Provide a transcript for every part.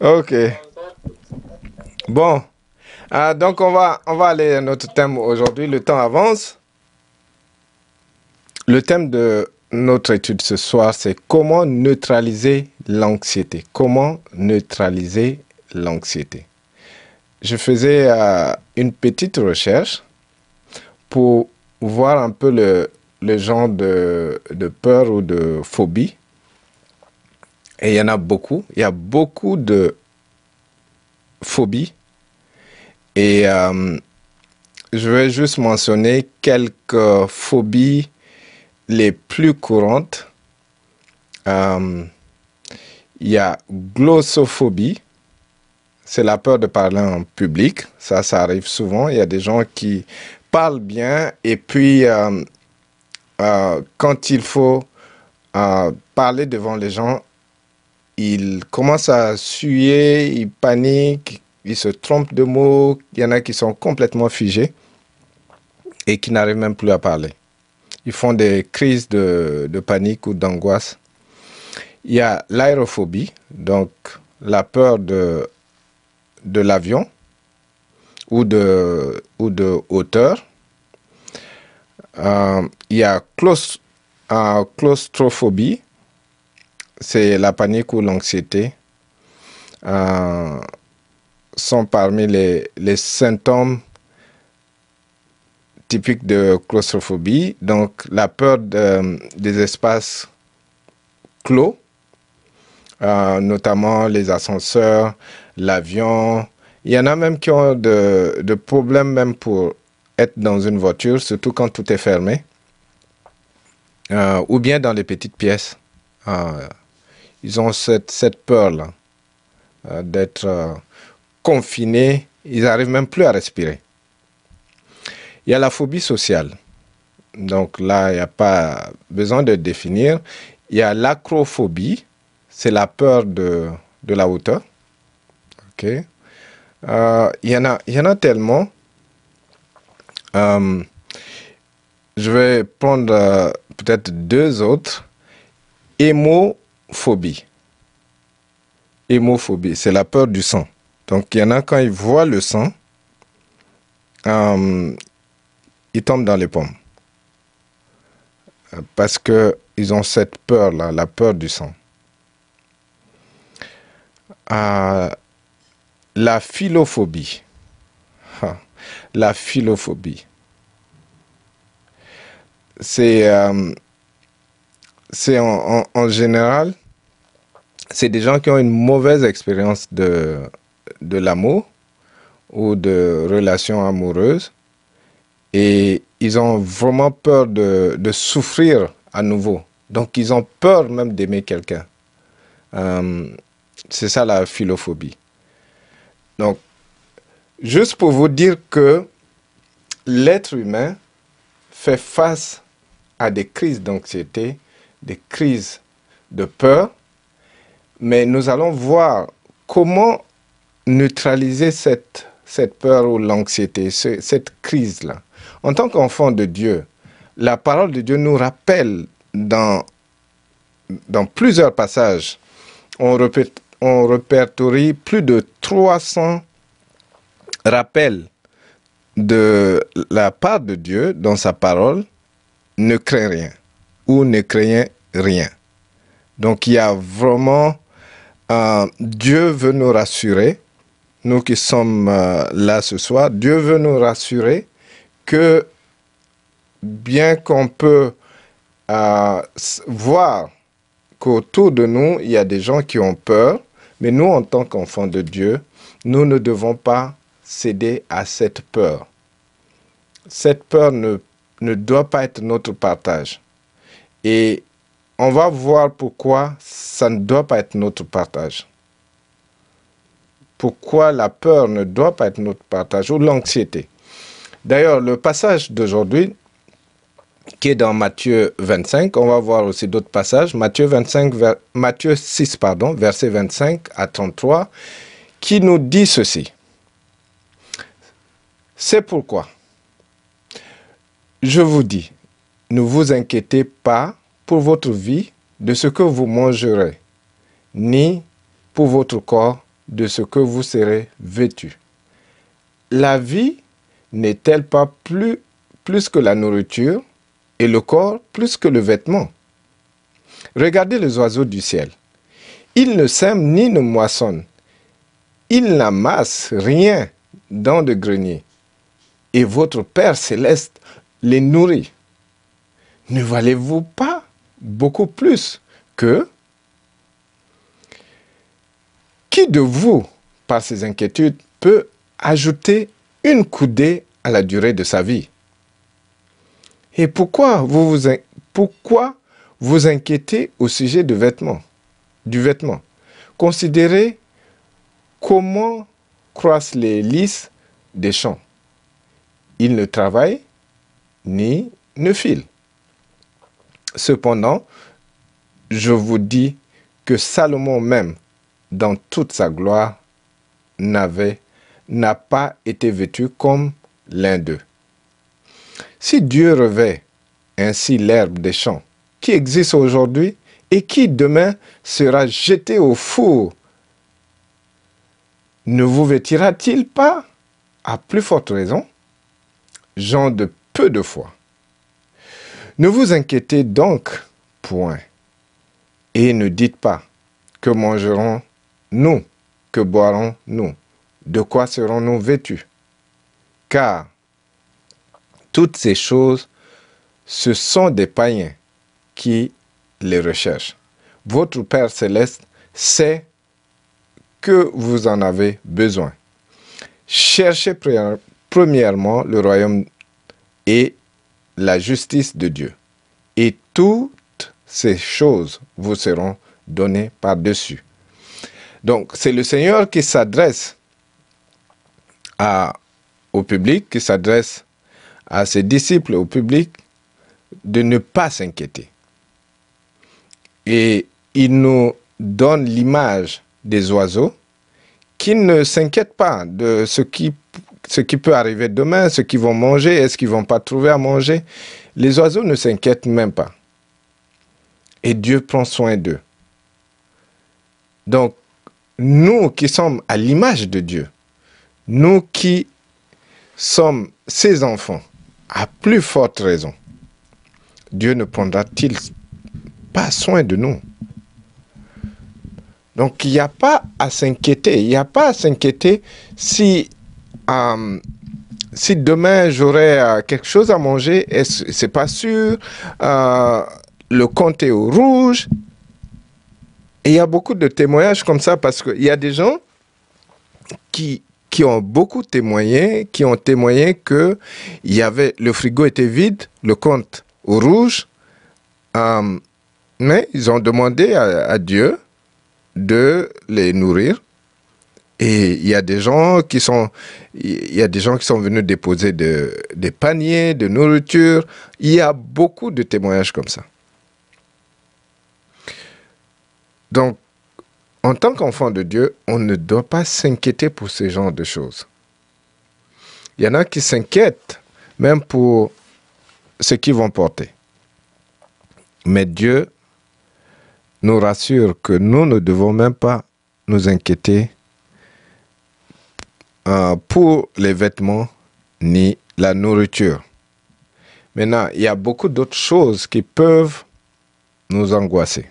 Ok. Bon. Ah, donc, on va, on va aller à notre thème aujourd'hui. Le temps avance. Le thème de notre étude ce soir, c'est comment neutraliser l'anxiété. Comment neutraliser l'anxiété. Je faisais euh, une petite recherche pour voir un peu le, genre de peur ou de phobie. Et il y en a beaucoup. Il y a beaucoup de phobies. Et euh, je vais juste mentionner quelques phobies les plus courantes. Euh, il y a glossophobie. C'est la peur de parler en public. Ça, ça arrive souvent. Il y a des gens qui parlent bien et puis euh, quand il faut parler devant les gens, ils commencent à suer, ils paniquent, ils se trompent de mots. Il y en a qui sont complètement figés et qui n'arrivent même plus à parler. Ils font des crises de, panique ou d'angoisse. Il y a l'aérophobie, donc la peur de, l'avion ou de, ou de hauteur. Euh, il y a claus- euh, claustrophobie, c'est la panique ou l'anxiété. Euh, sont parmi les, les symptômes typiques de claustrophobie. Donc, la peur de- des espaces clos, euh, notamment les ascenseurs, l'avion. Il y en a même qui ont de, de problèmes même pour être dans une voiture, surtout quand tout est fermé. Euh, ou bien dans les petites pièces. Ils ont cette, peur-là euh, d'être euh, confinés. Ils n'arrivent même plus à respirer. Il y a la phobie sociale. Donc là, il n'y a pas besoin de définir. Il y a l'acrophobie. C'est la peur de, la hauteur. Euh, il, y en a, tellement. Euh, je vais prendre peut-être deux autres. Hémophobie. Hémophobie, c'est la peur du sang. Donc, il y en a quand ils voient le sang, euh, ils tombent dans les pommes. Euh, Parce qu'ils ont cette peur-là, la peur du sang. Euh, la philophobie. La philophobie. C'est c'est en, général, c'est des gens qui ont une mauvaise expérience de, de l'amour ou de relations amoureuses et ils ont vraiment peur de, de souffrir à nouveau. Donc ils ont peur même d'aimer quelqu'un. Euh, c'est ça la philophobie. Donc, juste pour vous dire que l'être humain fait face à des crises d'anxiété, des crises de peur, mais nous allons voir comment neutraliser cette, cette peur ou l'anxiété, ce- cette crise-là. En tant qu'enfant de Dieu, la parole de Dieu nous rappelle dans, dans plusieurs passages, on, on répertorie plus de 300 rappels de la part de Dieu dans sa parole, ne crains rien ou ne craignez rien. Donc il y a vraiment, euh, Dieu veut nous rassurer, nous qui sommes euh, là ce soir, Dieu veut nous rassurer que bien qu'on peut euh, voir qu'autour de nous, il y a des gens qui ont peur, mais nous, en tant qu'enfants de Dieu, nous ne devons pas céder à cette peur. Cette peur ne, ne doit pas être notre partage. Et on va voir pourquoi ça ne doit pas être notre partage. Pourquoi la peur ne doit pas être notre partage ou l'anxiété. D'ailleurs, le passage d'aujourd'hui, qui est dans Matthieu 25, on va voir aussi d'autres passages, Matthieu, 25, ver- Matthieu 6, pardon, verset 25 à 33, qui nous dit ceci. C'est pourquoi, je vous dis, ne vous inquiétez pas pour votre vie de ce que vous mangerez, ni pour votre corps de ce que vous serez vêtu. La vie n'est-elle pas plus, que la nourriture et le corps plus que le vêtement? Regardez les oiseaux du ciel. Ils ne sèment ni ne moissonnent. Ils n'amassent rien dans de greniers. Et votre Père céleste les nourrit. Ne valez-vous pas beaucoup plus que qui de vous, par ses inquiétudes, peut ajouter une coudée à la durée de sa vie? Et pourquoi vous vous, inquiétez au sujet de vêtements, du vêtement? Considérez comment croissent les lys des champs. Ils ne travaillent ni ne filent. Cependant, je vous dis que Salomon même, dans toute sa gloire, n'avait, n'a pas été vêtu comme l'un d'eux. Si Dieu revêt ainsi l'herbe des champs, qui existe aujourd'hui et qui demain sera jeté au four, ne vous vêtira-t-il pas, à plus forte raison, gens de peu de foi Ne vous inquiétez donc point et ne dites pas que mangerons-nous, que boirons-nous, de quoi serons-nous vêtus? Car toutes ces choses, ce sont des païens qui les recherchent. Votre Père céleste sait que vous en avez besoin. Cherchez premièrement le royaume et la justice de Dieu. Et tout ces choses vous seront données par-dessus. Donc, c'est le Seigneur qui s'adresse au public, qui s'adresse à ses disciples, au public, de ne pas s'inquiéter. Et il nous donne l'image des oiseaux qui ne s'inquiètent pas de ce qui, ce qui peut arriver demain, ce qu'ils vont manger, est-ce qu'ils vont pas trouver à manger. Les oiseaux ne s'inquiètent même pas et Dieu prend soin d'eux. Donc, nous qui sommes à l'image de Dieu, nous qui sommes ses enfants, à plus forte raison, Dieu ne prendra-t-il pas soin de nous? Donc, il n'y a pas à s'inquiéter. Il n'y a pas à s'inquiéter si, euh, si demain j'aurai euh, quelque chose à manger. C'est pas sûr. Euh, le compte est au rouge. Il y a beaucoup de témoignages comme ça parce qu'il y a des gens qui, qui ont beaucoup témoigné, qui ont témoigné que y avait, le frigo était vide, le compte au rouge, mais ils ont demandé à, Dieu de les nourrir. Et il y a des gens qui sont, il y a des gens qui sont venus déposer des paniers de nourriture. Il y a beaucoup de témoignages comme ça. Donc, en tant qu'enfant de Dieu, on ne doit pas s'inquiéter pour ce genre de choses. Il y en a qui s'inquiètent même pour ce qu'ils vont porter. Mais Dieu nous rassure que nous ne devons même pas nous inquiéter euh, pour les vêtements ni la nourriture. Maintenant, il y a beaucoup d'autres choses qui peuvent nous angoisser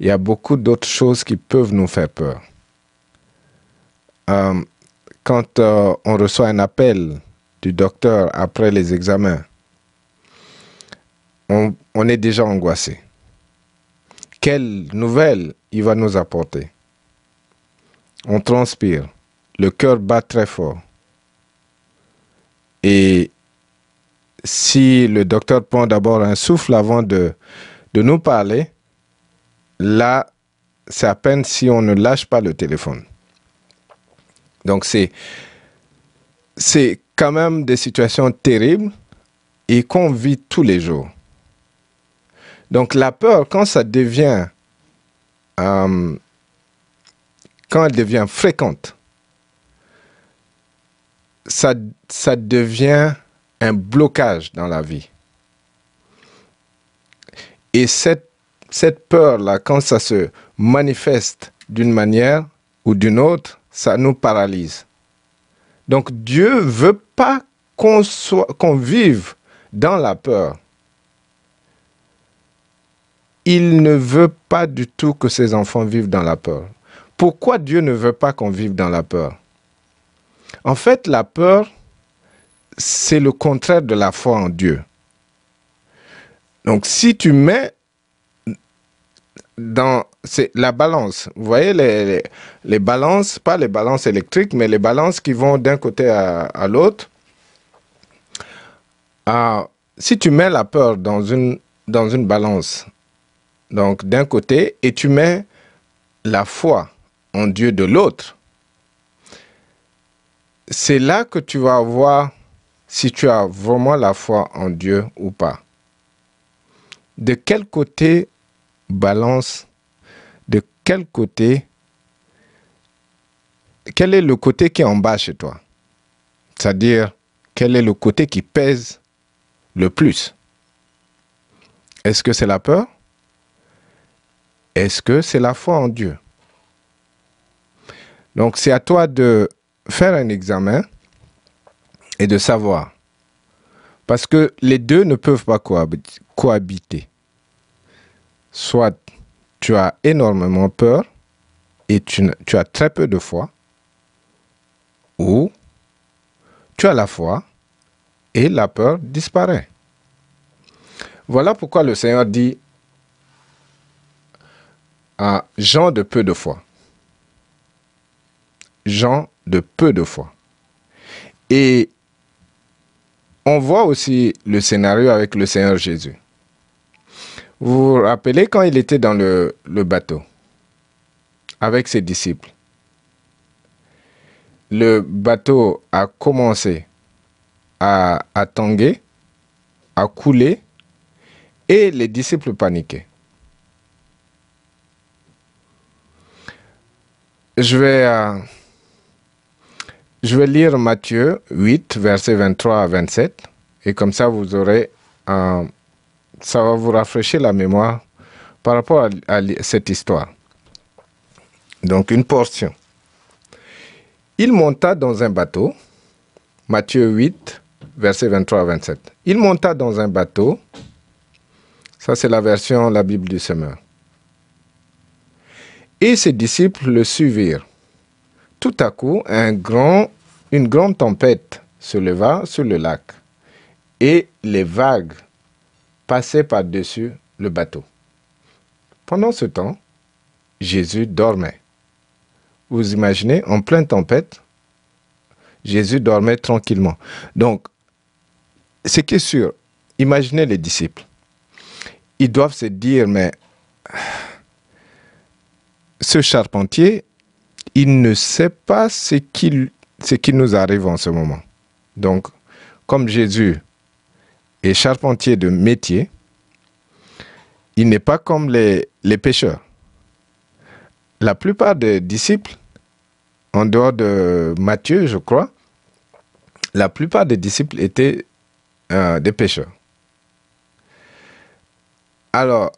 il y a beaucoup d'autres choses qui peuvent nous faire peur. Euh, quand euh, on reçoit un appel du docteur après les examens, on, on est déjà angoissé. Quelle nouvelle il va nous apporter? On transpire, le cœur bat très fort. Et si le docteur prend d'abord un souffle avant de, nous parler, là, c'est à peine si on ne lâche pas le téléphone. Donc c'est c'est quand même des situations terribles et qu'on vit tous les jours. Donc la peur, quand ça devient, euh, quand elle devient fréquente, ça, devient un blocage dans la vie. Et cette peur-là, quand ça se manifeste d'une manière ou d'une autre, ça nous paralyse. Donc Dieu veut pas qu'on qu'on vive dans la peur. Il ne veut pas du tout que ses enfants vivent dans la peur. Pourquoi Dieu ne veut pas qu'on vive dans la peur? En fait, la peur, c'est le contraire de la foi en Dieu. Donc si tu mets dans la balance, vous voyez les, balances, pas les balances électriques, mais les balances qui vont d'un côté à, l'autre. Ah, si tu mets la peur dans une, dans une balance, donc d'un côté, et tu mets la foi en Dieu de l'autre, c'est là que tu vas voir si tu as vraiment la foi en Dieu ou pas. De quel côté balance, de quel côté, quel est le côté qui est en bas chez toi? C'est-à-dire, quel est le côté qui pèse le plus? Est-ce que c'est la peur? Est-ce que c'est la foi en Dieu? Donc c'est à toi de faire un examen et de savoir. Parce que les deux ne peuvent pas cohabiter. Soit tu as énormément peur et tu, tu as très peu de foi, ou tu as la foi et la peur disparaît. Voilà pourquoi le Seigneur dit à Jean de peu de foi. Jean de peu de foi. Et on voit aussi le scénario avec le Seigneur Jésus. Vous vous rappelez quand il était dans le, bateau avec ses disciples? Le bateau a commencé à, à tanguer, à couler, et les disciples paniquaient. Je vais, euh, je vais lire Matthieu 8, versets 23 à 27, et comme ça vous aurez, ça va vous rafraîchir la mémoire par rapport à, cette histoire. Donc une portion. Il monta dans un bateau, Matthieu 8, versets 23 à 27. Il monta dans un bateau ça, c'est la version, la Bible du semeur. Et ses disciples le suivirent. Tout à coup, une grande tempête se leva sur le lac, et les vagues passaient par-dessus le bateau. Pendant ce temps, Jésus dormait. Vous imaginez, en pleine tempête, Jésus dormait tranquillement. Donc, ce qui est sûr, imaginez les disciples ils doivent se dire, mais ce charpentier, il ne sait pas ce qui, nous arrive en ce moment. Donc, comme Jésus est charpentier de métier, il n'est pas comme les, les pêcheurs. La plupart des disciples, en dehors de Matthieu, je crois, la plupart des disciples étaient euh, des pêcheurs. Alors,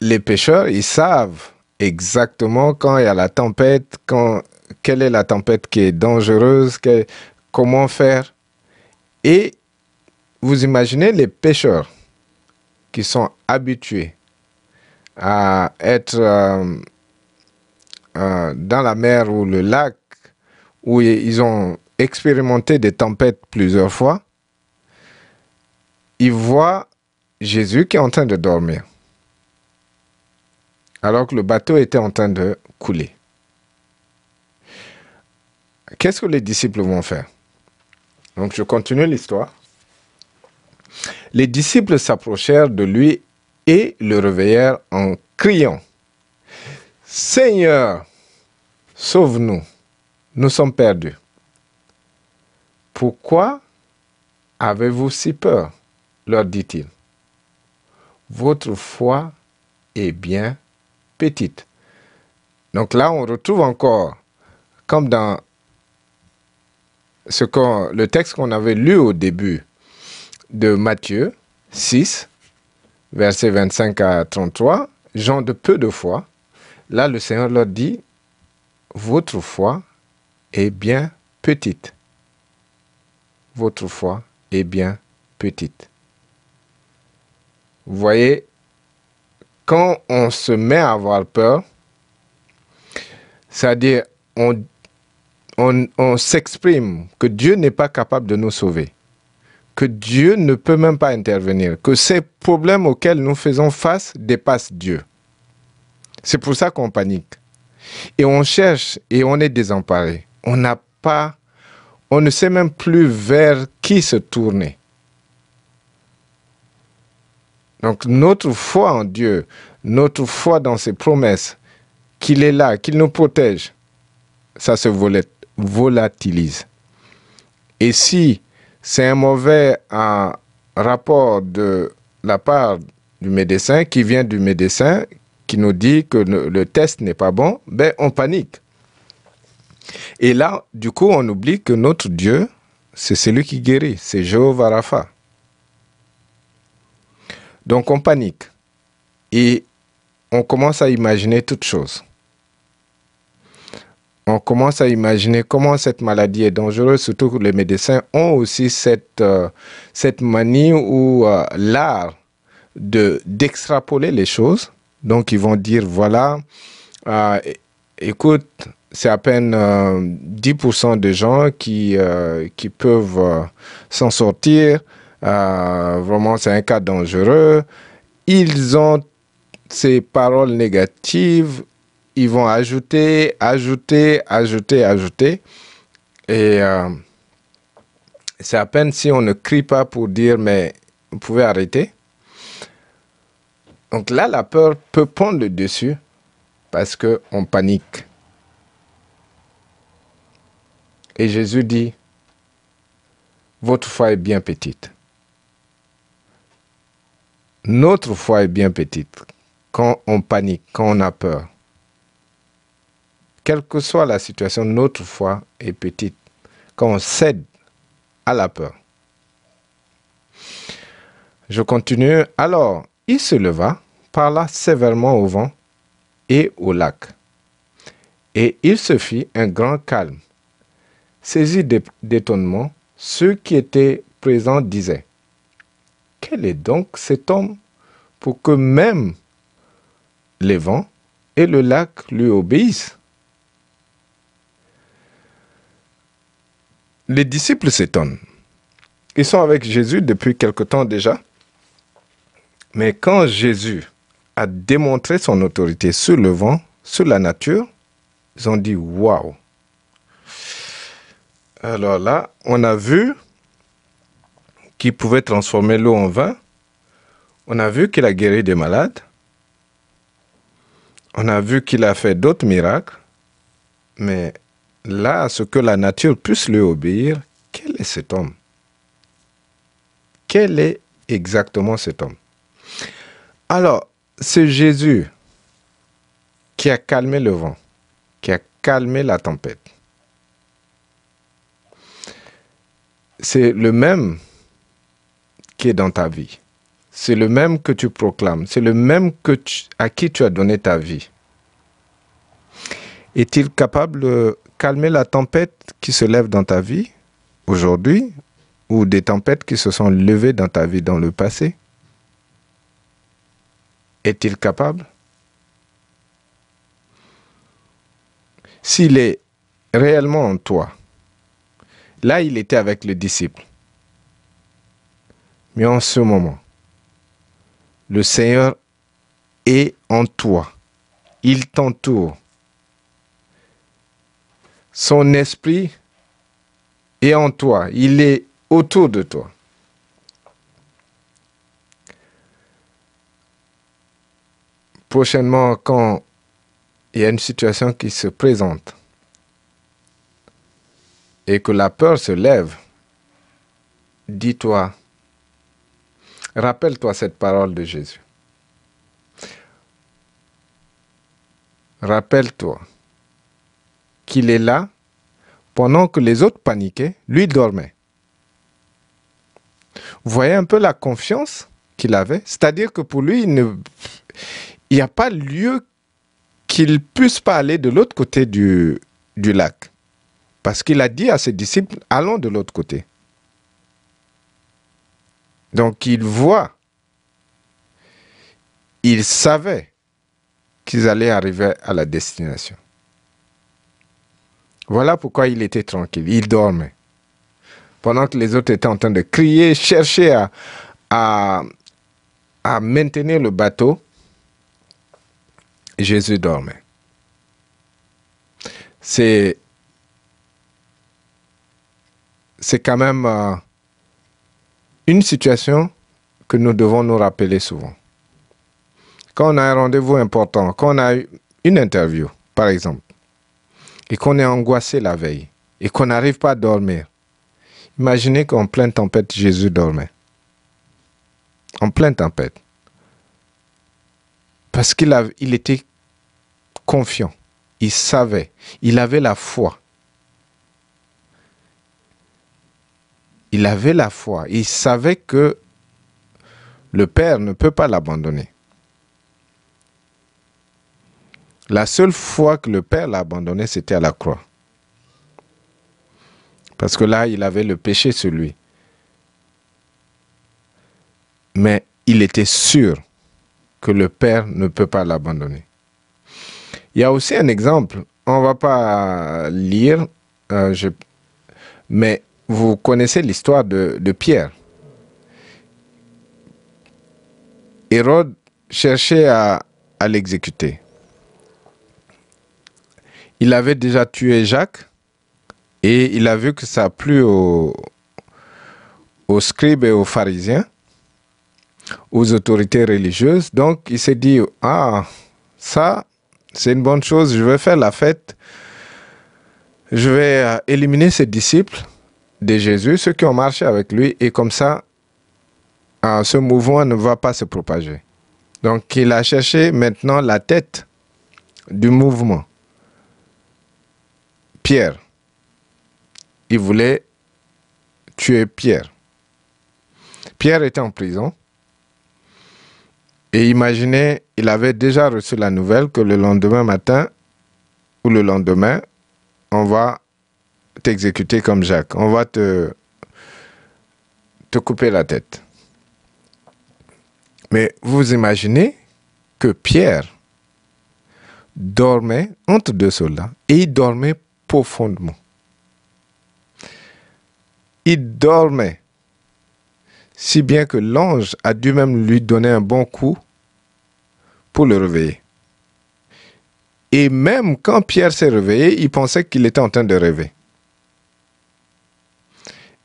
les pêcheurs, ils savent exactement quand il y a la tempête, quelle est la tempête qui est dangereuse, comment faire? Et vous imaginez les pêcheurs qui sont habitués à être euh, euh, dans la mer ou le lac, où ils ont expérimenté des tempêtes plusieurs fois, ils voient Jésus qui est en train de dormir alors que le bateau était en train de couler. Qu'est-ce que les disciples vont faire? Donc je continue l'histoire. Les disciples s'approchèrent de lui et le réveillèrent en criant, Seigneur, sauve-nous, nous sommes perdus. Pourquoi avez-vous si peur? leur dit-il. Votre foi est bien petite. Donc là, on retrouve encore, comme dans le texte qu'on avait lu au début de Matthieu 6, versets 25 à 33, gens de peu de foi, là le Seigneur leur dit, votre foi est bien petite. Votre foi est bien petite. Vous voyez, quand on se met à avoir peur, c'est-à-dire on, s'exprime que Dieu n'est pas capable de nous sauver, que Dieu ne peut même pas intervenir, que ces problèmes auxquels nous faisons face dépassent Dieu. C'est pour ça qu'on panique. Et on cherche et on est désemparé. On n'a pas, on ne sait même plus vers qui se tourner. Donc notre foi en Dieu, notre foi dans ses promesses, qu'il est là, qu'il nous protège, ça se volatilise. Et si c'est un mauvais rapport de la part du médecin qui vient du médecin qui nous dit que le, le test n'est pas bon, ben on panique. Et là, du coup, on oublie que notre Dieu, c'est celui qui guérit, c'est Jéhovah Rapha. Donc on panique et on commence à imaginer toutes choses. On commence à imaginer comment cette maladie est dangereuse, surtout que les médecins ont aussi cette, euh, manie ou euh, l'art de d'extrapoler les choses. Donc ils vont dire, voilà, euh, écoute, c'est à peine 10% de gens qui peuvent s'en sortir. Vraiment, c'est un cas dangereux. Ils ont ces paroles négatives, ils vont ajouter, ajouter, ajouter, ajouter. Et euh, c'est à peine si on ne crie pas pour dire, mais vous pouvez arrêter. Donc là, la peur peut prendre le dessus parce qu'on panique. Et Jésus dit, votre foi est bien petite. Notre foi est bien petite quand on panique, quand on a peur. Quelle que soit la situation, notre foi est petite quand on cède à la peur. Je continue. Alors, il se leva, parla sévèrement au vent et au lac. Et il se fit un grand calme. Saisi d'étonnement, ceux qui étaient présents disaient, Quel est donc cet homme pour que même les vents et le lac lui obéissent? Les disciples s'étonnent. Ils sont avec Jésus depuis quelque temps déjà. Mais quand Jésus a démontré son autorité sur le vent, sur la nature, ils ont dit Waouh Alors là, on a vu qu'il pouvait transformer l'eau en vin. On a vu qu'il a guéri des malades. On a vu qu'il a fait d'autres miracles. Mais là, ce que la nature puisse lui obéir, quel est cet homme? Quel est exactement cet homme? Alors, c'est Jésus qui a calmé le vent, qui a calmé la tempête. C'est le même qui est dans ta vie. C'est le même que tu proclames. C'est le même que à qui tu as donné ta vie. Est-il capable de calmer la tempête qui se lève dans ta vie aujourd'hui ou des tempêtes qui se sont levées dans ta vie dans le passé? Est-il capable? S'il est réellement en toi, là il était avec le disciple. Mais en ce moment, le Seigneur est en toi. Il t'entoure son esprit est en toi, il est autour de toi. Prochainement, quand il y a une situation qui se présente et que la peur se lève, dis-toi, rappelle-toi cette parole de Jésus. Rappelle-toi qu'il est là pendant que les autres paniquaient, lui dormait. Vous voyez un peu la confiance qu'il avait? C'est-à-dire que pour lui, il n'y a pas lieu qu'ils puissent pas aller de l'autre côté du lac. Parce qu'il a dit à ses disciples, allons de l'autre côté. Donc ils voient, ils savaient qu'ils allaient arriver à la destination. Voilà pourquoi il était tranquille, il dormait. Pendant que les autres étaient en train de crier, chercher à, maintenir le bateau, Jésus dormait. C'est c'est quand même euh, une situation que nous devons nous rappeler souvent. Quand on a un rendez-vous important, quand on a une interview, par exemple, et qu'on est angoissé la veille, et qu'on n'arrive pas à dormir, imaginez qu'en pleine tempête, Jésus dormait. En pleine tempête. Parce qu'il il était confiant, il savait, il avait la foi il avait la foi. Il savait que le Père ne peut pas l'abandonner. La seule fois que le Père l'a abandonné, c'était à la croix. Parce que là, il avait le péché sur lui. Mais il était sûr que le Père ne peut pas l'abandonner. Il y a aussi un exemple, on ne va pas lire, euh, mais vous connaissez l'histoire de, Pierre. Hérode cherchait à, l'exécuter. Il avait déjà tué Jacques et il a vu que ça a plu aux, aux scribes et aux pharisiens, aux autorités religieuses. Donc il s'est dit, ah, ça, c'est une bonne chose, je vais faire la fête, je vais euh, éliminer ses disciples de Jésus, ceux qui ont marché avec lui, et comme ça, ce mouvement ne va pas se propager. Donc il a cherché maintenant la tête du mouvement. Pierre. Il voulait tuer Pierre. Pierre était en prison. Et imaginez, il avait déjà reçu la nouvelle que le lendemain matin ou le lendemain, on va t'exécuter comme Jacques. On va te, te couper la tête. Mais vous imaginez que Pierre dormait entre deux soldats et il dormait profondément. Il dormait si bien que l'ange a dû même lui donner un bon coup pour le réveiller. Et même quand Pierre s'est réveillé, il pensait qu'il était en train de rêver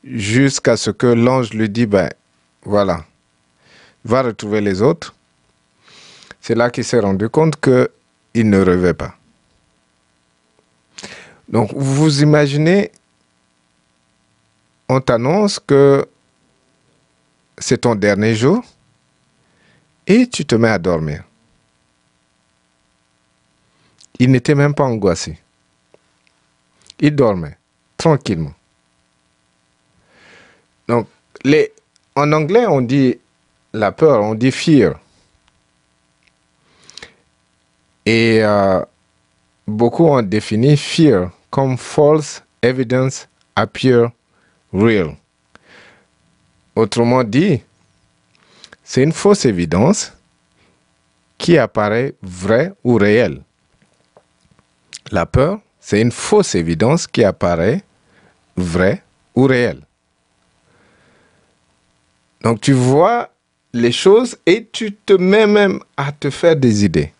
jusqu'à ce que l'ange lui dit, ben voilà, va retrouver les autres. C'est là qu'il s'est rendu compte qu'il ne rêvait pas. Donc vous imaginez, on t'annonce que c'est ton dernier jour et tu te mets à dormir. Il n'était même pas angoissé. Il dormait tranquillement. Donc, les, en anglais, on dit la peur, on dit fear. Et euh, beaucoup ont défini fear comme false evidence appear real. Autrement dit, c'est une fausse évidence qui apparaît vraie ou réelle. La peur, c'est une fausse évidence qui apparaît vraie ou réelle. Donc tu vois les choses et tu te mets même à te faire des idées.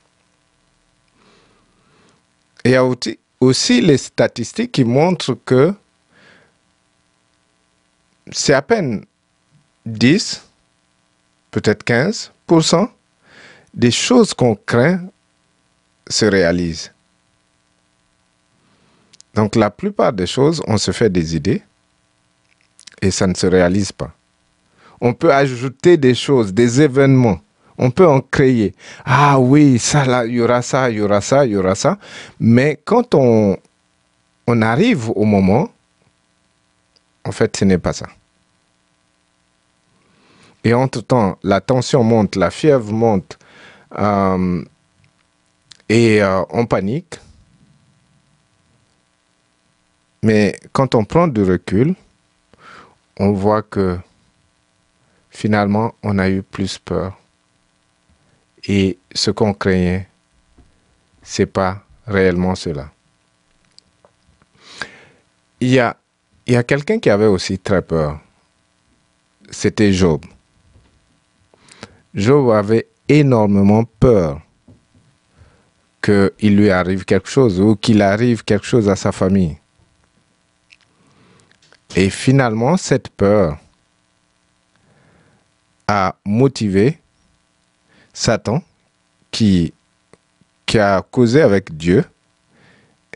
il y a aussi les statistiques qui montrent que c'est à peine 10, peut-être 15% des choses qu'on craint se réalisent. Donc la plupart des choses, on se fait des idées et ça ne se réalise pas on peut ajouter des choses, des événements. On peut en créer. Ah oui, ça là, il y aura ça, il y aura ça, il y aura ça. Mais quand on, arrive au moment, en fait, ce n'est pas ça. Et entre-temps, la tension monte, la fièvre monte, euh, Et euh, on panique. Mais quand on prend du recul, on voit que finalement, on a eu plus peur. Et ce qu'on craignait, c'est pas réellement cela. Il y a, il y a quelqu'un qui avait aussi très peur. C'était Job. Job avait énormément peur qu'il lui arrive quelque chose ou qu'il arrive quelque chose à sa famille. Et finalement, cette peur a motivé Satan qui, a causé avec Dieu.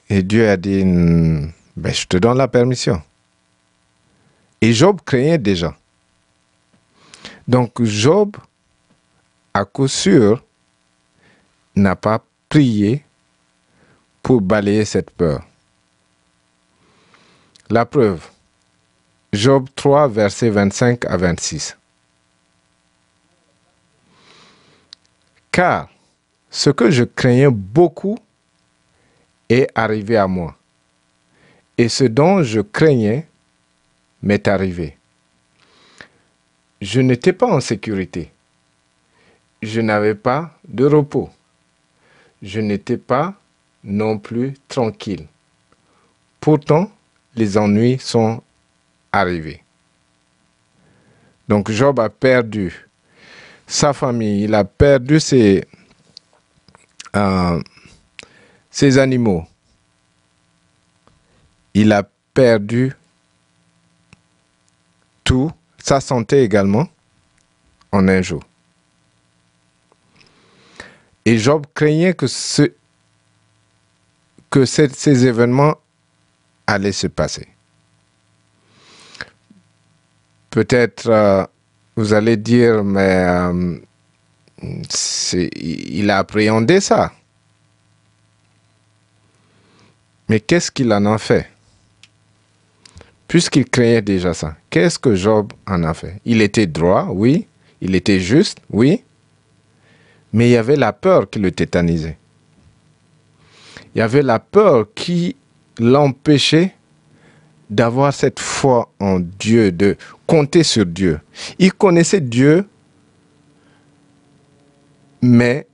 Et Dieu a dit, ben, je te donne la permission. Et Job craignait déjà. Donc Job, à coup sûr, n'a pas prié pour balayer cette peur. La preuve, Job 3, versets 25 à 26. Car ce que je craignais beaucoup est arrivé à moi, et ce dont je craignais m'est arrivé. Je n'étais pas en sécurité. Je n'avais pas de repos. Je n'étais pas non plus tranquille. Pourtant, les ennuis sont arrivés. Donc Job a perdu sa famille, il a perdu ses, euh, ses animaux. Il a perdu tout, sa santé également, en un jour. Et Job craignait que, ce, que ces événements allaient se passer. Peut-être euh, vous allez dire, mais euh, il a appréhendé ça. Mais qu'est-ce qu'il en a fait? Puisqu'il craignait déjà ça, qu'est-ce que Job en a fait? Il était droit, oui. Il était juste, oui. Mais il y avait la peur qui le tétanisait. Il y avait la peur qui l'empêchait d'avoir cette foi en Dieu, de compter sur Dieu. Il connaissait Dieu, mais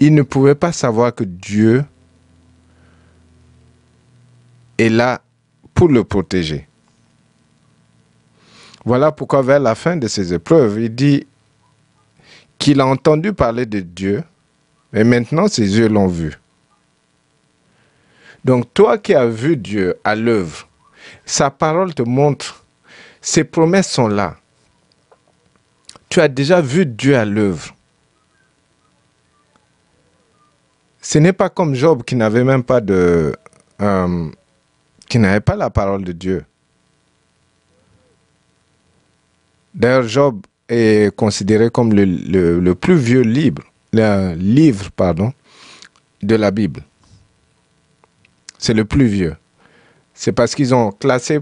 il ne pouvait pas savoir que Dieu est là pour le protéger. Voilà pourquoi vers la fin de ses épreuves, il dit qu'il a entendu parler de Dieu, mais maintenant ses yeux l'ont vu. Donc toi qui as vu Dieu à l'œuvre, sa parole te montre, ses promesses sont là. Tu as déjà vu Dieu à l'œuvre. Ce n'est pas comme Job qui n'avait même pas de... Euh, qui n'avait pas la parole de Dieu. D'ailleurs, Job est considéré comme le, le, plus vieux livre, le livre pardon, de la Bible. C'est le plus vieux c'est parce qu'ils ont classé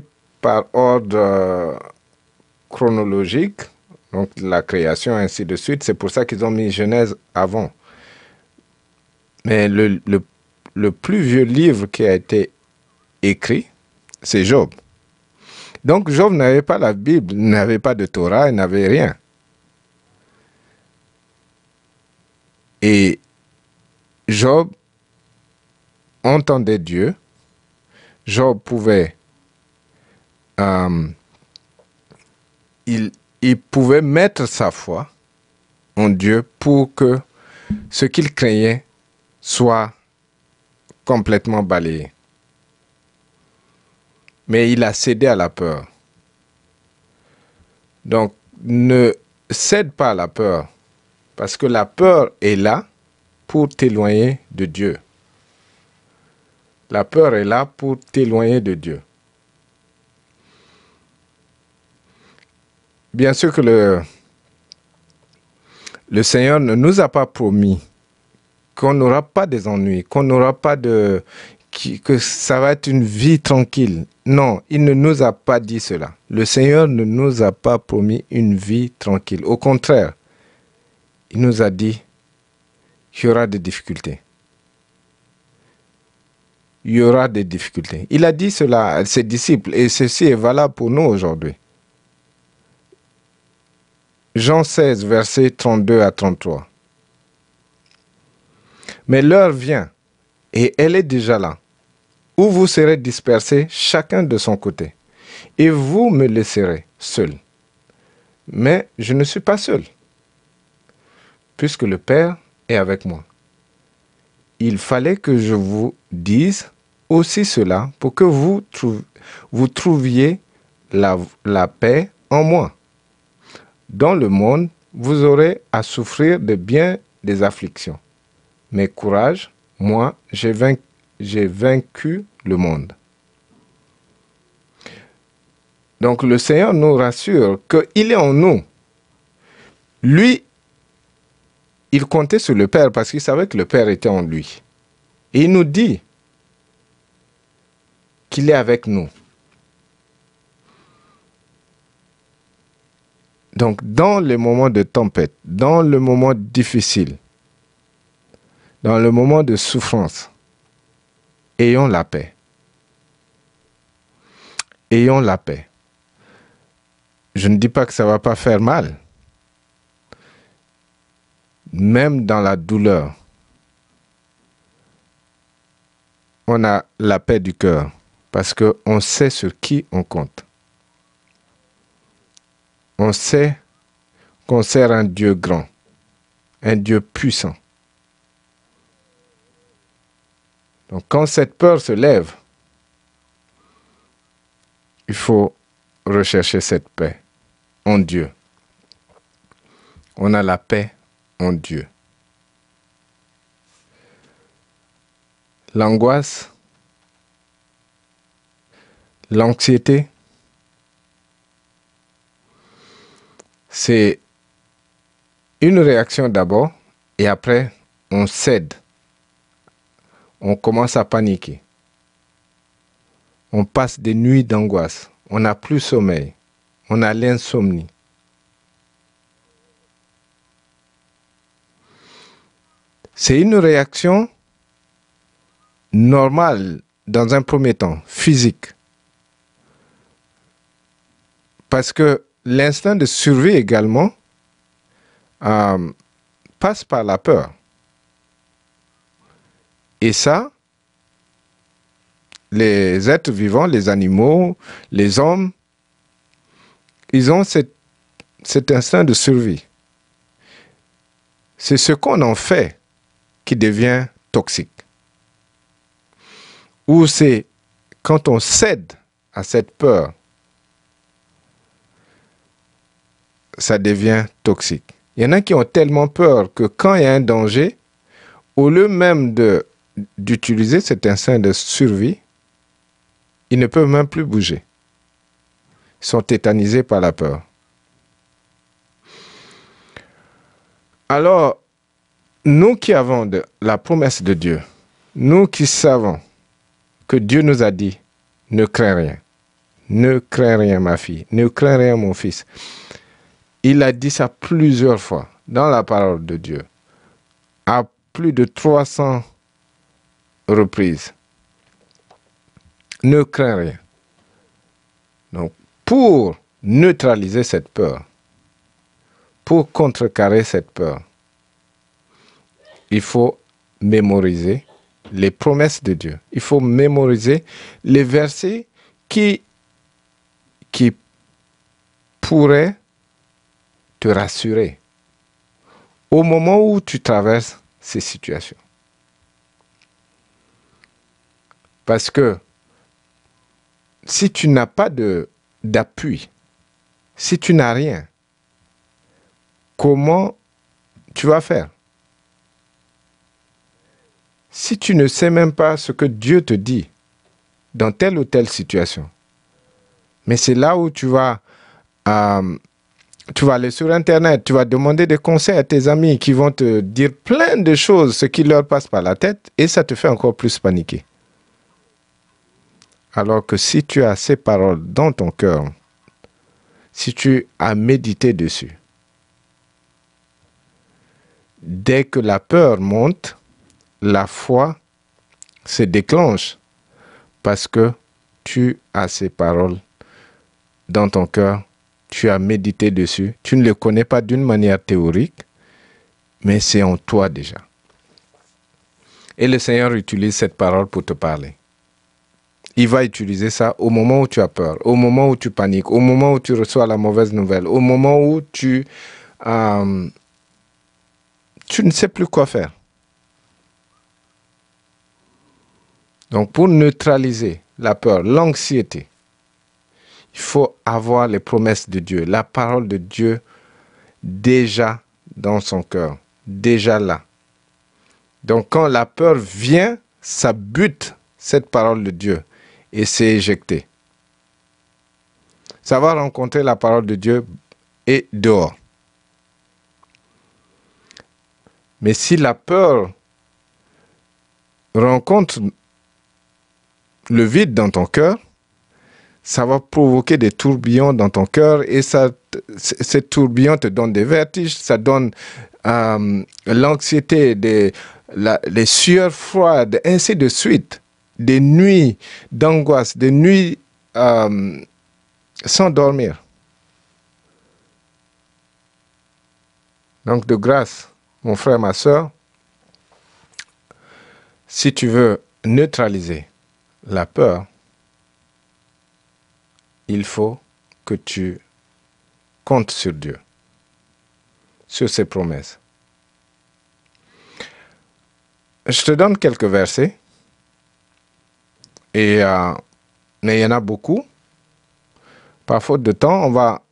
par ordre euh, chronologique, donc la création, ainsi de suite. C'est pour ça qu'ils ont mis Genèse avant. Mais le, le, plus vieux livre qui a été écrit, c'est Job. Donc Job n'avait pas la Bible, n'avait pas de Torah, n'avait rien. Et Job entendait Dieu, Job pouvait, euh, il, il pouvait mettre sa foi en Dieu pour que ce qu'il craignait soit complètement balayé. Mais il a cédé à la peur. Donc, ne cède pas à la peur, parce que la peur est là pour t'éloigner de Dieu. La peur est là pour t'éloigner de Dieu. Bien sûr que le, Seigneur ne nous a pas promis qu'on n'aura pas des ennuis, qu'on n'aura pas de... que ça va être une vie tranquille. Non, il ne nous a pas dit cela. Le Seigneur ne nous a pas promis une vie tranquille. Au contraire, il nous a dit qu'il y aura des difficultés. il y aura des difficultés. Il a dit cela à ses disciples et ceci est valable pour nous aujourd'hui. Jean 16, versets 32 à 33. Mais l'heure vient, et elle est déjà là, où vous serez dispersés chacun de son côté, et vous me laisserez seul. Mais je ne suis pas seul, puisque le Père est avec moi. Il fallait que je vous dise aussi cela pour que vous, trouviez la paix en moi. Dans le monde, vous aurez à souffrir de bien des afflictions. Mais courage, moi, j'ai vaincu, le monde. Donc le Seigneur nous rassure qu'il est en nous. Lui, il comptait sur le Père parce qu'il savait que le Père était en lui. Et il nous dit qu'il est avec nous. Donc, dans les moments de tempête, dans le moment difficile, dans le moment de souffrance, ayons la paix. Ayons la paix. Je ne dis pas que ça ne va pas faire mal. Même dans la douleur, on a la paix du cœur parce qu'on sait sur qui on compte on sait qu'on sert un Dieu grand, un Dieu puissant. Donc quand cette peur se lève, il faut rechercher cette paix en Dieu. On a la paix en Dieu. L'angoisse, l'anxiété, c'est une réaction d'abord et après on cède. On commence à paniquer. On passe des nuits d'angoisse. On n'a plus sommeil. On a l'insomnie. C'est une réaction normale dans un premier temps, physique. Parce que l'instinct de survie également euh, passe par la peur. Et ça, les êtres vivants, les animaux, les hommes, ils ont cet instinct de survie. C'est ce qu'on en fait qui devient toxique. Ou c'est quand on cède à cette peur ça devient toxique. Il y en a qui ont tellement peur que quand il y a un danger, au lieu même de, d'utiliser cet instinct de survie, ils ne peuvent même plus bouger. Ils sont tétanisés par la peur. Alors, nous qui avons la promesse de Dieu, nous qui savons que Dieu nous a dit, ne crains rien, ne crains rien ma fille, ne crains rien mon fils. Il a dit ça plusieurs fois dans la parole de Dieu, à plus de 300 reprises. Ne crains rien. Donc, pour neutraliser cette peur, pour contrecarrer cette peur, il faut mémoriser les promesses de Dieu. Il faut mémoriser les versets qui, qui pourraient te rassurer au moment où tu traverses ces situations. Parce que si tu n'as pas d'appui, si tu n'as rien, comment tu vas faire? Si tu ne sais même pas ce que Dieu te dit dans telle ou telle situation, mais c'est là où tu vas euh, tu vas aller sur Internet, tu vas demander des conseils à tes amis qui vont te dire plein de choses, ce qui leur passe par la tête, et ça te fait encore plus paniquer. Alors que si tu as ces paroles dans ton cœur, si tu as médité dessus, dès que la peur monte, la foi se déclenche parce que tu as ces paroles dans ton cœur, tu as médité dessus, tu ne les connais pas d'une manière théorique, mais c'est en toi déjà. Et le Seigneur utilise cette parole pour te parler. Il va utiliser ça au moment où tu as peur, au moment où tu paniques, au moment où tu reçois la mauvaise nouvelle, au moment où tu, euh, tu ne sais plus quoi faire. Donc pour neutraliser la peur, l'anxiété, il faut avoir les promesses de Dieu, la parole de Dieu déjà dans son cœur, déjà là. Donc quand la peur vient, ça bute cette parole de Dieu et c'est éjecté. Ça va rencontrer la parole de Dieu et dehors. Mais si la peur rencontre le vide dans ton cœur, ça va provoquer des tourbillons dans ton cœur et ça, ces tourbillons te donnent des vertiges, ça donne euh, l'anxiété, des, les sueurs froides, ainsi de suite. Des nuits d'angoisse, des nuits euh, sans dormir. Donc de grâce, mon frère, ma soeur, si tu veux neutraliser la peur, il faut que tu comptes sur Dieu, sur ses promesses. Je te donne quelques versets, et euh, mais il y en a beaucoup. Par faute de temps, on va,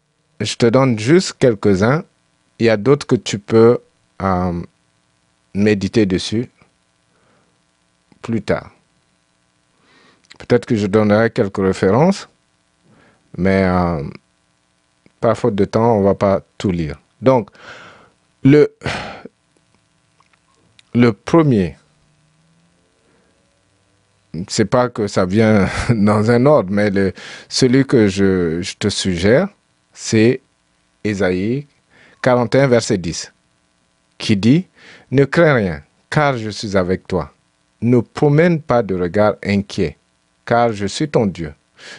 je te donne juste quelques-uns. Il y a d'autres que tu peux euh, méditer dessus plus tard. Peut-être que je donnerai quelques références mais euh, par faute de temps, on ne va pas tout lire. Donc, le, le premier, c'est pas que ça vient dans un ordre, mais celui que je, je te suggère, c'est Ésaïe 41, verset 10, qui dit Ne crains rien, car je suis avec toi. Ne promène pas de regard inquiet, car je suis ton Dieu.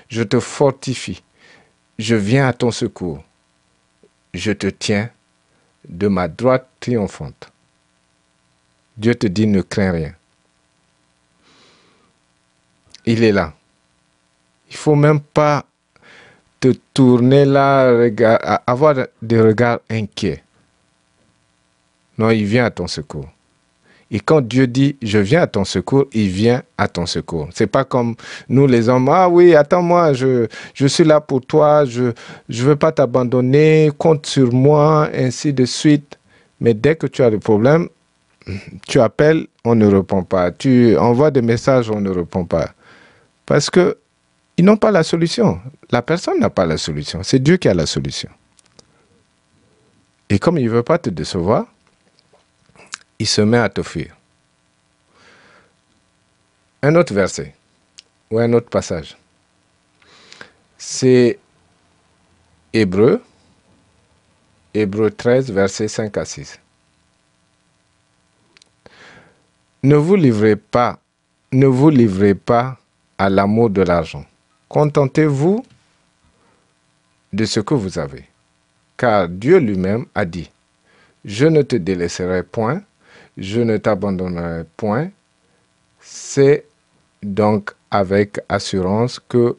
Je te fortifie. Je viens à ton secours. Je te tiens de ma droite triomphante. Dieu te dit ne crains rien. Il est là. Il faut même pas te tourner là, avoir des regards inquiets. Non, il vient à ton secours. Et quand Dieu dit je viens à ton secours, il vient à ton secours. C'est pas comme nous les hommes, ah oui, attends-moi, je, je suis là pour toi, je ne veux pas t'abandonner, compte sur moi, ainsi de suite. Mais dès que tu as des problèmes, tu appelles, on ne répond pas. Tu envoies des messages, on ne répond pas. Parce que ils n'ont pas la solution. La personne n'a pas la solution. C'est Dieu qui a la solution. Et comme il ne veut pas te décevoir, il se met à t'offrir. Un autre verset ou un autre passage. C'est Hébreu, Hébreu 13, versets 5 à 6. Ne vous livrez pas, ne vous livrez pas à l'amour de l'argent. Contentez-vous de ce que vous avez. Car Dieu lui-même a dit, je ne te délaisserai point, je ne t'abandonnerai point. C'est donc avec assurance que,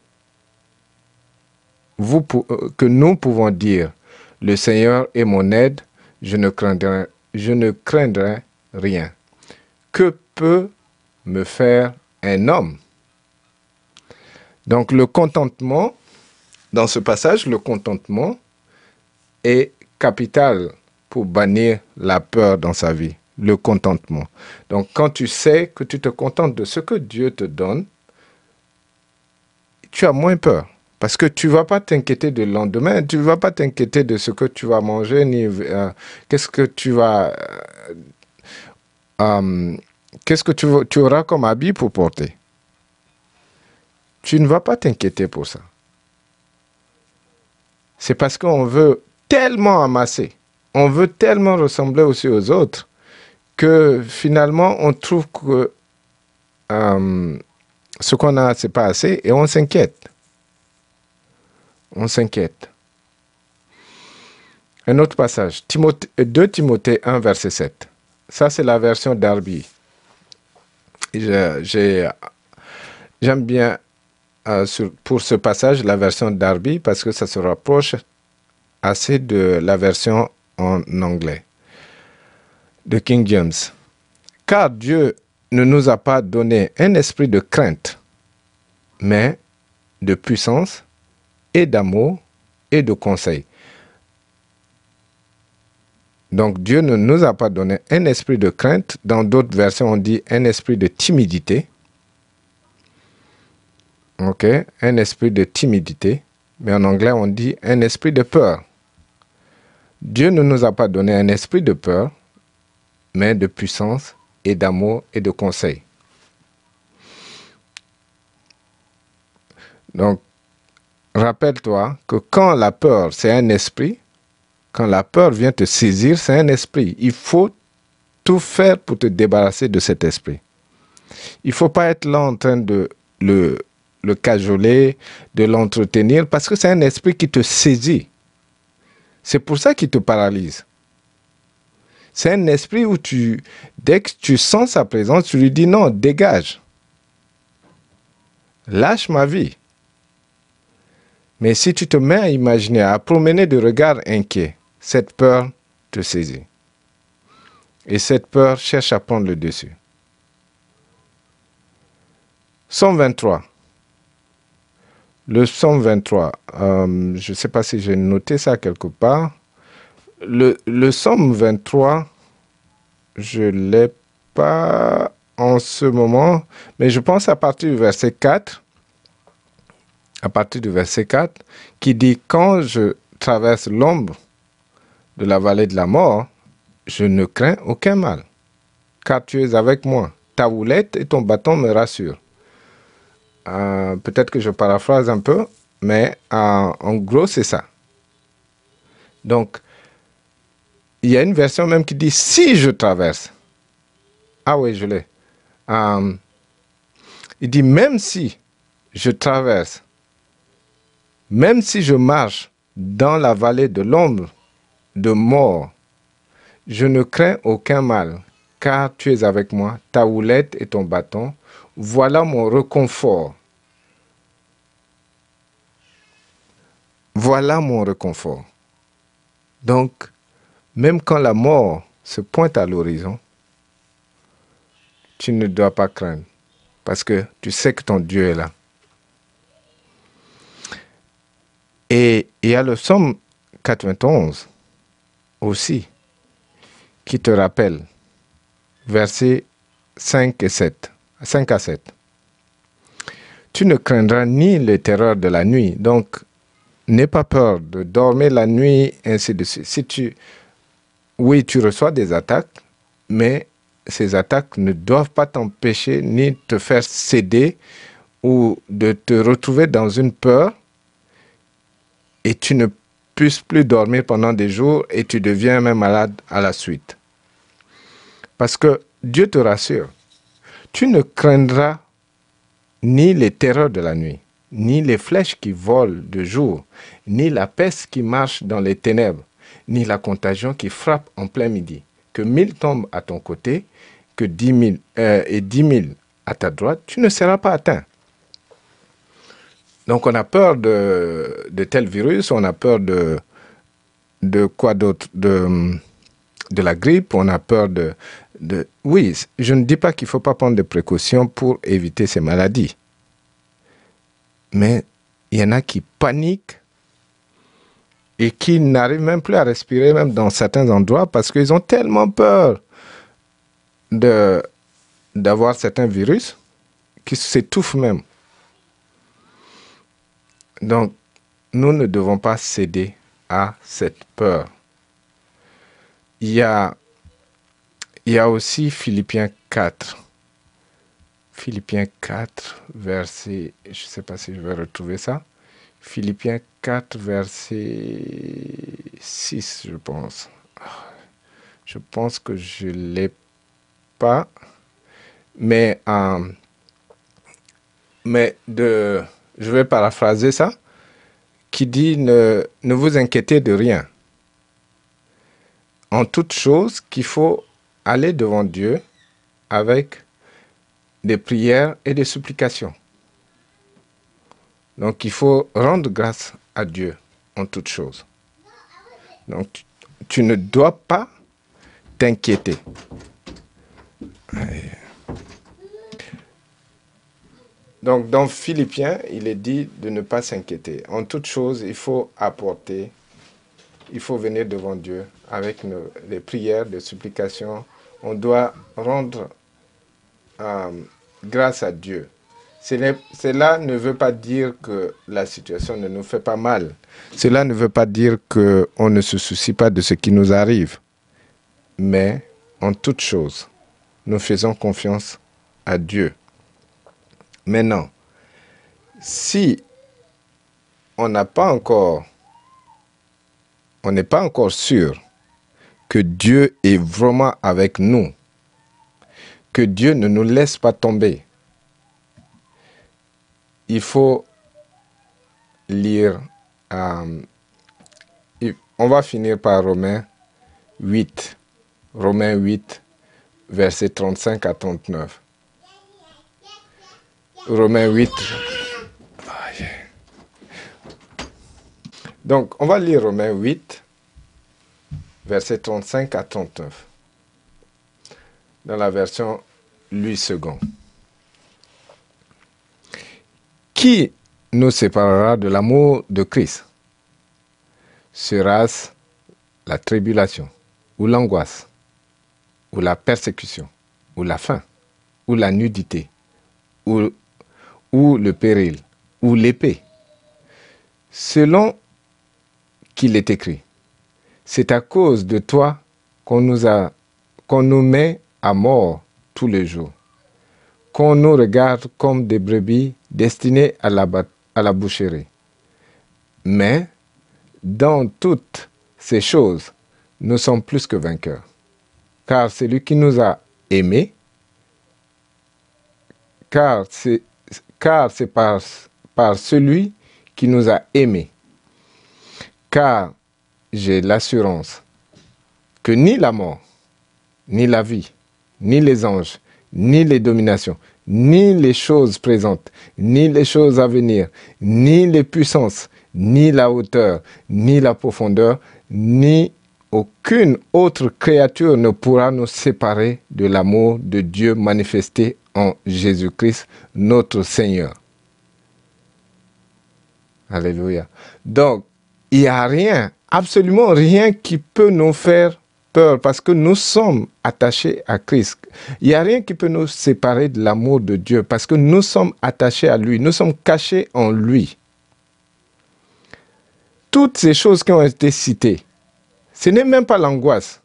vous, euh, que nous pouvons dire, le Seigneur est mon aide, je ne craindrai, je ne craindrai rien. Que peut me faire un homme? Donc le contentement, dans ce passage, le contentement est capital pour bannir la peur dans sa vie le contentement. Donc quand tu sais que tu te contentes de ce que Dieu te donne, tu as moins peur. Parce que tu ne vas pas t'inquiéter du lendemain, tu ne vas pas t'inquiéter de ce que tu vas manger, ni euh, qu'est-ce que tu vas... Euh, euh, qu'est-ce que tu, tu auras comme habit pour porter. Tu ne vas pas t'inquiéter pour ça. C'est parce qu'on veut tellement amasser, on veut tellement ressembler aussi aux autres, que finalement, on trouve que euh, ce qu'on a, c'est pas assez, et on s'inquiète. On s'inquiète. Un autre passage, 2 Timothée 1, verset 7. Ça, c'est la version Darby. J'aime bien euh, pour ce passage la version Darby parce que ça se rapproche assez de la version en anglais de King James. Car Dieu ne nous a pas donné un esprit de crainte, mais de puissance et d'amour et de conseil. Donc Dieu ne nous a pas donné un esprit de crainte. Dans d'autres versions, on dit un esprit de timidité. OK Un esprit de timidité. Mais en anglais, on dit un esprit de peur. Dieu ne nous a pas donné un esprit de peur, de puissance et d'amour et de conseil. Donc, rappelle-toi que quand la peur, c'est un esprit, quand la peur vient te saisir, c'est un esprit. Il faut tout faire pour te débarrasser de cet esprit. Il ne faut pas être là en train de le, le cajoler, de l'entretenir, parce que c'est un esprit qui te saisit. C'est pour ça qu'il te paralyse. C'est un esprit où tu, dès que tu sens sa présence, tu lui dis non, dégage. Lâche ma vie. Mais si tu te mets à imaginer, à promener de regards inquiets, cette peur te saisit. Et cette peur cherche à prendre le dessus. 123. Le 123, euh, je ne sais pas si j'ai noté ça quelque part le, Somme 23, je ne l'ai pas en ce moment, mais je pense à partir du verset 4, à partir du verset 4, qui dit Quand je traverse l'ombre de la vallée de la mort, je ne crains aucun mal, car tu es avec moi. Ta houlette et ton bâton me rassurent. Euh, peut-être que je paraphrase un peu, mais euh, en gros, c'est ça. Donc, il y a une version même qui dit si je traverse. Ah oui, je l'ai. Euh, il dit même si je traverse, même si je marche dans la vallée de l'ombre de mort, je ne crains aucun mal, car tu es avec moi, ta houlette et ton bâton, voilà mon réconfort. Voilà mon réconfort. Donc, même quand la mort se pointe à l'horizon, tu ne dois pas craindre parce que tu sais que ton Dieu est là. Et il y a le psaume 91 aussi qui te rappelle versets 5 et 7, 5 à 7. Tu ne craindras ni les terreurs de la nuit, donc n'aie pas peur de dormir la nuit, ainsi de suite. Oui, tu reçois des attaques, mais ces attaques ne doivent pas t'empêcher ni te faire céder ou de te retrouver dans une peur et tu ne puisses plus dormir pendant des jours et tu deviens même malade à la suite. Parce que Dieu te rassure, tu ne craindras ni les terreurs de la nuit, ni les flèches qui volent de jour, ni la peste qui marche dans les ténèbres ni la contagion qui frappe en plein midi. Que mille tombent à ton côté, que dix mille euh, et dix mille à ta droite, tu ne seras pas atteint. Donc on a peur de, de tel virus, on a peur de, quoi d'autre de, de la grippe, on a peur de, de... Oui, je ne dis pas qu'il ne faut pas prendre des précautions pour éviter ces maladies. Mais il y en a qui paniquent et qui n'arrivent même plus à respirer, même dans certains endroits, parce qu'ils ont tellement peur de, d'avoir certains virus qu'ils s'étouffent même. Donc, nous ne devons pas céder à cette peur. Il y a, il y a aussi Philippiens 4. Philippiens 4, verset, je ne sais pas si je vais retrouver ça. Philippiens 4, verset 6, je pense. Je pense que je ne l'ai pas. Mais euh, mais de, je vais paraphraser ça, qui dit ne, ne vous inquiétez de rien. En toute chose, qu'il faut aller devant Dieu avec des prières et des supplications. Donc il faut rendre grâce à Dieu en toutes choses. Donc tu ne dois pas t'inquiéter. Donc dans Philippiens, il est dit de ne pas s'inquiéter. En toute chose, il faut apporter, il faut venir devant Dieu avec les prières, les supplications. On doit rendre euh, grâce à Dieu. Cela ne veut pas dire que la situation ne nous fait pas mal. Cela ne veut pas dire qu'on ne se soucie pas de ce qui nous arrive. Mais en toute chose, nous faisons confiance à Dieu. Maintenant, si on n'a pas encore, on n'est pas encore sûr que Dieu est vraiment avec nous, que Dieu ne nous laisse pas tomber, il faut lire, euh, on va finir par Romains 8, Romains 8, versets 35 à 39. Romains 8. Donc, on va lire Romains 8, versets 35 à 39, dans la version Louis II. Qui nous séparera de l'amour de Christ Sera-ce la tribulation, ou l'angoisse, ou la persécution, ou la faim, ou la nudité, ou, le péril, ou l'épée? Selon qu'il est écrit, c'est à cause de toi qu'on nous, a, qu'on nous met à mort tous les jours qu'on nous regarde comme des brebis destinées à la, boucherie. Mais dans toutes ces choses, nous sommes plus que vainqueurs. Car celui qui nous a aimés, car c'est, car c'est par, par celui qui nous a aimés. Car j'ai l'assurance que ni la mort, ni la vie, ni les anges, ni les dominations, ni les choses présentes, ni les choses à venir, ni les puissances, ni la hauteur, ni la profondeur, ni aucune autre créature ne pourra nous séparer de l'amour de Dieu manifesté en Jésus-Christ, notre Seigneur. Alléluia. Donc, il n'y a rien, absolument rien qui peut nous faire parce que nous sommes attachés à Christ. Il n'y a rien qui peut nous séparer de l'amour de Dieu parce que nous sommes attachés à lui, nous sommes cachés en lui. Toutes ces choses qui ont été citées, ce n'est même pas l'angoisse,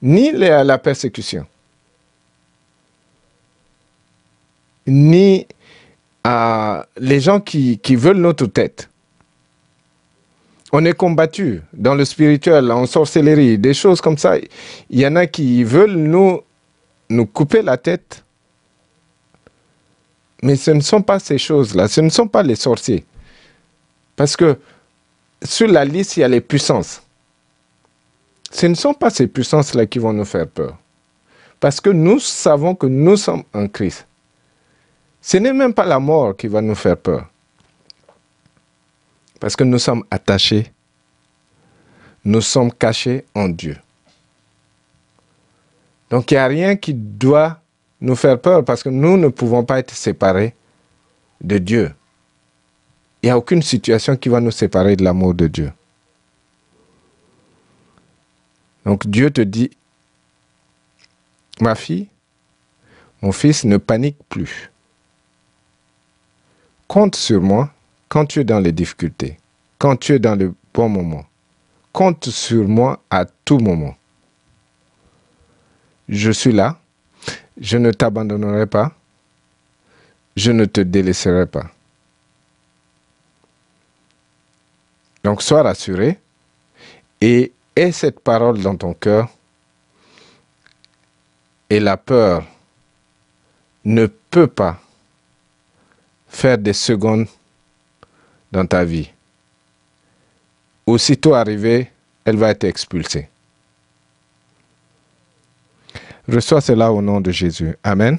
ni la persécution, ni euh, les gens qui veulent notre tête on est combattu dans le spirituel, en sorcellerie, des choses comme ça. Il y en a qui veulent nous, nous couper la tête. Mais ce ne sont pas ces choses-là, ce ne sont pas les sorciers. Parce que sur la liste, il y a les puissances. Ce ne sont pas ces puissances-là qui vont nous faire peur. Parce que nous savons que nous sommes en Christ. Ce n'est même pas la mort qui va nous faire peur. Parce que nous sommes attachés, nous sommes cachés en Dieu. Donc il n'y a rien qui doit nous faire peur parce que nous ne pouvons pas être séparés de Dieu. Il n'y a aucune situation qui va nous séparer de l'amour de Dieu. Donc Dieu te dit, ma fille, mon fils, ne panique plus. Compte sur moi quand tu es dans les difficultés, quand tu es dans le bon moment, compte sur moi à tout moment. Je suis là, je ne t'abandonnerai pas, je ne te délaisserai pas. Donc sois rassuré et aie cette parole dans ton cœur et la peur ne peut pas faire des secondes dans ta vie. Aussitôt arrivée, elle va être expulsée. Reçois cela au nom de Jésus. Amen.